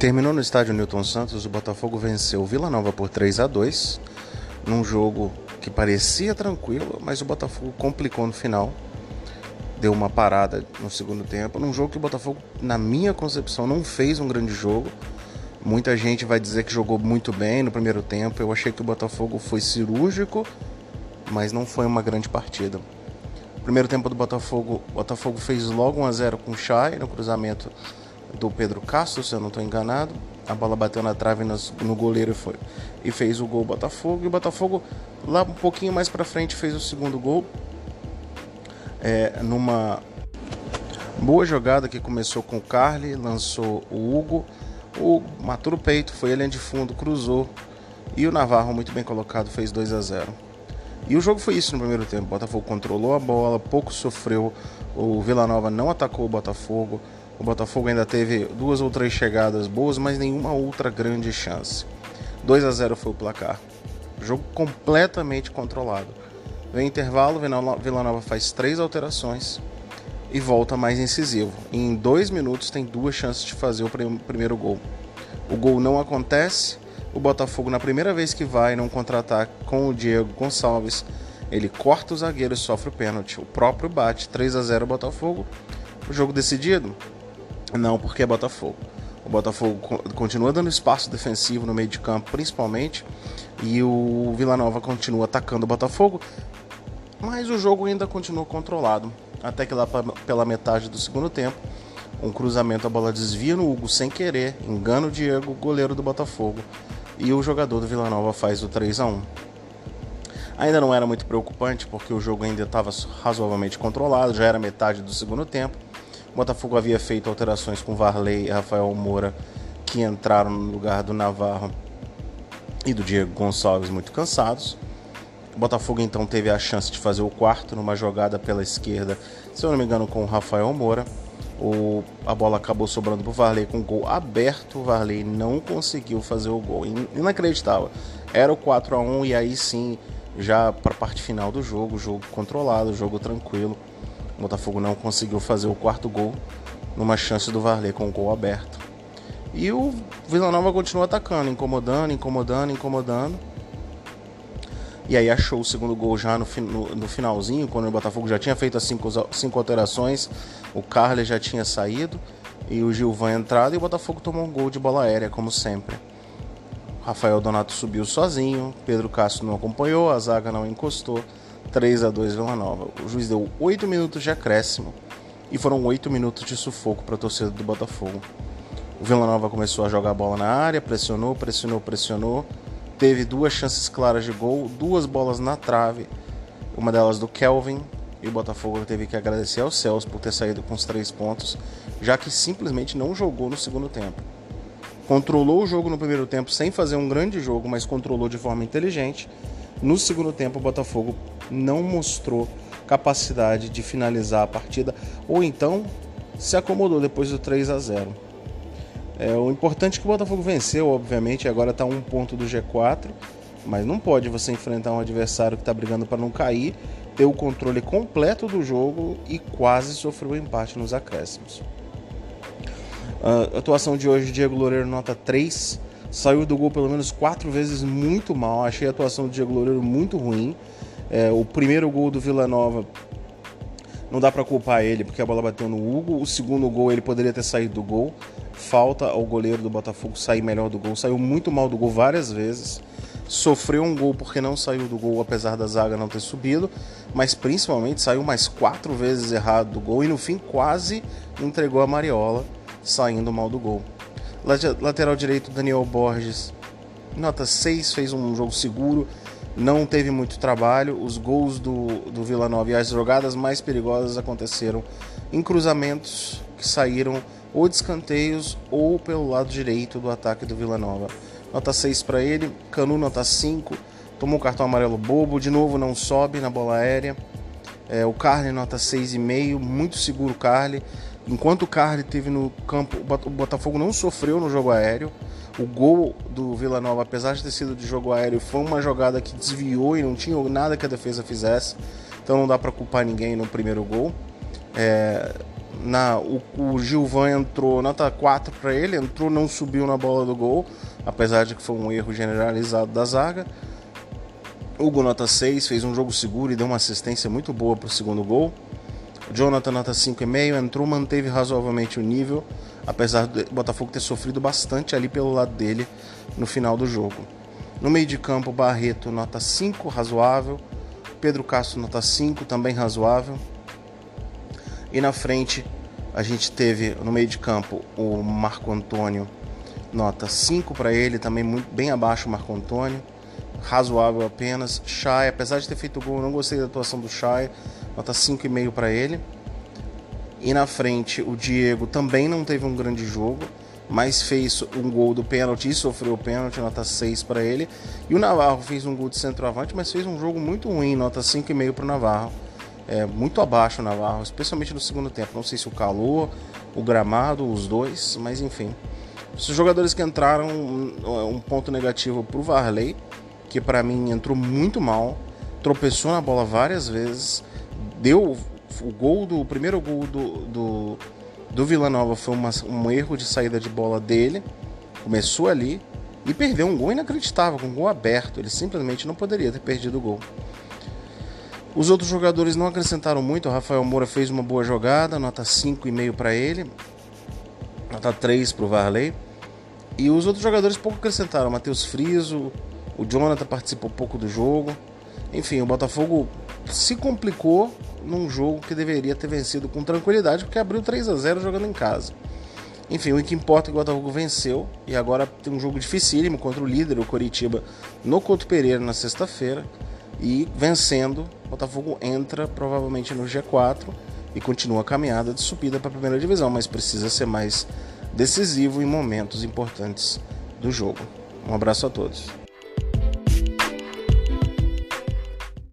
Terminou no estádio Newton Santos, o Botafogo venceu o Vila Nova por 3 a 2 num jogo que parecia tranquilo, mas o Botafogo complicou no final. Deu uma parada no segundo tempo, num jogo que o Botafogo, na minha concepção, não fez um grande jogo. Muita gente vai dizer que jogou muito bem no primeiro tempo. Eu achei que o Botafogo foi cirúrgico, mas não foi uma grande partida. Primeiro tempo do Botafogo, o Botafogo fez logo 1 a 0 com o Chay no cruzamento do Pedro Castro, se eu não estou enganado. A bola bateu na trave no goleiro e, foi, e fez o gol Botafogo. E o Botafogo, lá um pouquinho mais para frente, fez o segundo gol. É, numa boa jogada que começou com o Carly, lançou o Hugo. O matou o peito, foi ele de fundo, cruzou. E o Navarro, muito bem colocado, fez 2 a 0 E o jogo foi isso no primeiro tempo. O Botafogo controlou a bola, pouco sofreu. O Vila Nova não atacou o Botafogo. O Botafogo ainda teve duas ou três chegadas boas, mas nenhuma outra grande chance. 2 a 0 foi o placar. Jogo completamente controlado. Vem intervalo, Vila Nova faz três alterações e volta mais incisivo. Em dois minutos tem duas chances de fazer o primeiro gol. O gol não acontece. O Botafogo, na primeira vez que vai num contra-ataque com o Diego Gonçalves, ele corta o zagueiro e sofre o pênalti. O próprio bate 3 a 0 Botafogo. O jogo decidido? Não, porque é Botafogo. O Botafogo continua dando espaço defensivo no meio de campo, principalmente, e o Vila Nova continua atacando o Botafogo, mas o jogo ainda continua controlado. Até que lá pela metade do segundo tempo, um cruzamento, a bola desvia no Hugo sem querer, engana o Diego, goleiro do Botafogo, e o jogador do Vila Nova faz o 3 a 1 Ainda não era muito preocupante, porque o jogo ainda estava razoavelmente controlado, já era metade do segundo tempo o Botafogo havia feito alterações com Varley e Rafael Moura, que entraram no lugar do Navarro e do Diego Gonçalves muito cansados. O Botafogo então teve a chance de fazer o quarto numa jogada pela esquerda, se eu não me engano, com o Rafael Moura. O, a bola acabou sobrando para o Varley com o gol aberto. O Varley não conseguiu fazer o gol. Inacreditável. Era o 4 a 1 e aí sim, já para a parte final do jogo, jogo controlado, jogo tranquilo. O Botafogo não conseguiu fazer o quarto gol numa chance do Varley com o gol aberto. E o Vila Nova continua atacando, incomodando, incomodando, incomodando. E aí achou o segundo gol já no, no, no finalzinho, quando o Botafogo já tinha feito as cinco, cinco alterações, o Carles já tinha saído e o Gilvan entrado e o Botafogo tomou um gol de bola aérea, como sempre. Rafael Donato subiu sozinho, Pedro Castro não acompanhou, a zaga não encostou 3 a 2 Vila Nova. O juiz deu 8 minutos de acréscimo e foram 8 minutos de sufoco para a torcida do Botafogo. O Vila Nova começou a jogar a bola na área, pressionou, pressionou, pressionou. Teve duas chances claras de gol, duas bolas na trave, uma delas do Kelvin, e o Botafogo teve que agradecer aos céus por ter saído com os três pontos, já que simplesmente não jogou no segundo tempo. Controlou o jogo no primeiro tempo sem fazer um grande jogo, mas controlou de forma inteligente. No segundo tempo, o Botafogo não mostrou capacidade de finalizar a partida ou então se acomodou depois do 3 a 0. É, o importante é que o Botafogo venceu, obviamente, agora está um ponto do G4, mas não pode você enfrentar um adversário que está brigando para não cair, ter o controle completo do jogo e quase sofreu um empate nos acréscimos. A atuação de hoje, Diego Loureiro nota 3, saiu do gol pelo menos quatro vezes muito mal, achei a atuação do Diego Loureiro muito ruim. É, o primeiro gol do Vila Nova não dá para culpar ele porque a bola bateu no Hugo. O segundo gol ele poderia ter saído do gol. Falta ao goleiro do Botafogo sair melhor do gol. Saiu muito mal do gol várias vezes. Sofreu um gol porque não saiu do gol, apesar da zaga não ter subido. Mas principalmente saiu mais quatro vezes errado do gol e no fim quase entregou a Mariola, saindo mal do gol. Lateral direito Daniel Borges, nota 6, fez um jogo seguro não teve muito trabalho. Os gols do, do Vila Nova e as jogadas mais perigosas aconteceram em cruzamentos que saíram ou de escanteios ou pelo lado direito do ataque do Vila Nova. Nota 6 para ele, Canu nota 5, tomou um cartão amarelo bobo, de novo não sobe na bola aérea. É, o Carly nota 6,5, muito seguro o Carly. Enquanto o Carly teve no campo, o Botafogo não sofreu no jogo aéreo. O gol do Vila Nova, apesar de ter sido de jogo aéreo, foi uma jogada que desviou e não tinha nada que a defesa fizesse. Então não dá para culpar ninguém no primeiro gol. É, Na, o, o Gilvan entrou nota 4 para ele, entrou, não subiu na bola do gol, apesar de que foi um erro generalizado da zaga. Hugo nota 6, fez um jogo seguro e deu uma assistência muito boa para o segundo gol. Jonathan nota 5,5, entrou, manteve razoavelmente o nível, apesar do Botafogo ter sofrido bastante ali pelo lado dele no final do jogo. No meio de campo, Barreto nota 5, razoável. Pedro Castro nota 5, também razoável. E na frente, a gente teve no meio de campo o Marco Antônio, nota 5 para ele, também muito bem abaixo o Marco Antônio, razoável apenas. Chay, apesar de ter feito gol, não gostei da atuação do Chay, nota 5,5 para ele. E na frente, o Diego também não teve um grande jogo, mas fez um gol do pênalti e sofreu o pênalti, nota 6 para ele. E o Navarro fez um gol de centroavante, mas fez um jogo muito ruim, nota 5,5 para o Navarro é, muito abaixo o Navarro, especialmente no segundo tempo. Não sei se o calor, o gramado, os dois, mas enfim. Os jogadores que entraram, um, um ponto negativo para o Varley, que para mim entrou muito mal, tropeçou na bola várias vezes, deu o gol do o primeiro gol do, do, do Vila Nova foi uma, um erro de saída de bola dele, começou ali e perdeu um gol inacreditável, com um gol aberto. Ele simplesmente não poderia ter perdido o gol. Os outros jogadores não acrescentaram muito. O Rafael Moura fez uma boa jogada, nota 5,5 para ele, nota 3 para o Varley. E os outros jogadores pouco acrescentaram. Matheus Friso, o Jonathan participou pouco do jogo. Enfim, o Botafogo se complicou num jogo que deveria ter vencido com tranquilidade, porque abriu 3 a 0 jogando em casa. Enfim, o que importa é que o Botafogo venceu e agora tem um jogo dificílimo contra o líder, o Coritiba, no Couto Pereira na sexta-feira. E vencendo, o Botafogo entra provavelmente no G4 e continua a caminhada de subida para a primeira divisão, mas precisa ser mais decisivo em momentos importantes do jogo. Um abraço a todos.